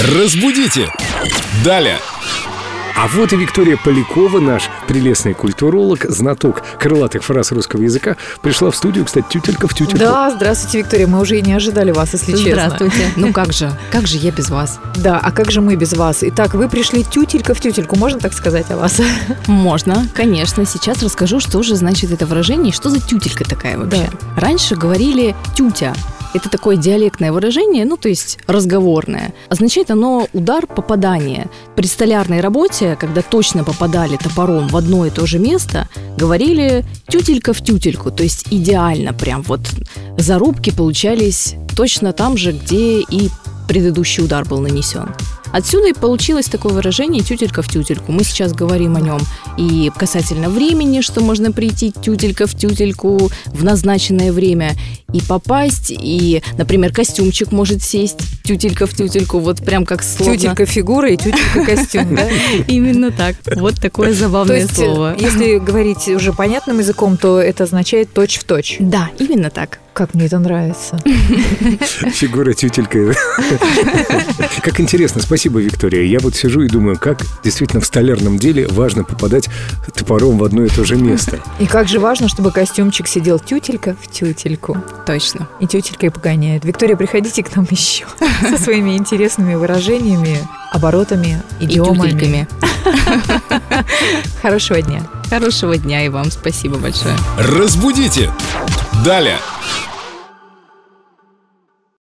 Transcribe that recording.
Разбудите! Далее! А вот и Виктория Полякова, наш прелестный культуролог, знаток крылатых фраз русского языка, пришла в студию, кстати, тютелька в тютельку. Да, здравствуйте, Виктория. Мы уже и не ожидали вас, если честно. Здравствуйте. Ну как же, как же я без вас? Да, а как же мы без вас? Итак, вы пришли тютелька в тютельку, можно так сказать о вас? Можно, конечно. Сейчас расскажу, что же значит это выражение и что за тютелька такая вообще. Раньше говорили тютя. Это такое диалектное выражение, ну то есть разговорное. Означает оно удар попадания. При столярной работе, когда точно попадали топором в одно и то же место, говорили тютелька в тютельку, то есть идеально прям вот зарубки получались точно там же, где и предыдущий удар был нанесен. Отсюда и получилось такое выражение «тютелька в тютельку». Мы сейчас говорим о нем и касательно времени, что можно прийти тютелька в тютельку в назначенное время и попасть, и, например, костюмчик может сесть тютелька в тютельку, вот прям как словно. Тютелька фигура и тютелька костюм, да? Именно так. Вот такое забавное есть, слово. если говорить уже понятным языком, то это означает точь в точь. Да, именно так. Как мне это нравится. Фигура тютелька. Как интересно, спасибо, Виктория. Я вот сижу и думаю, как действительно в столярном деле важно попадать топором в одно и то же место. И как же важно, чтобы костюмчик сидел тютелька в тютельку. Точно. И тютелька и погоняет. Виктория, приходите к нам еще со своими интересными выражениями, оборотами, И идиомами. Хорошего дня. Хорошего дня и вам спасибо большое. Разбудите! Далее!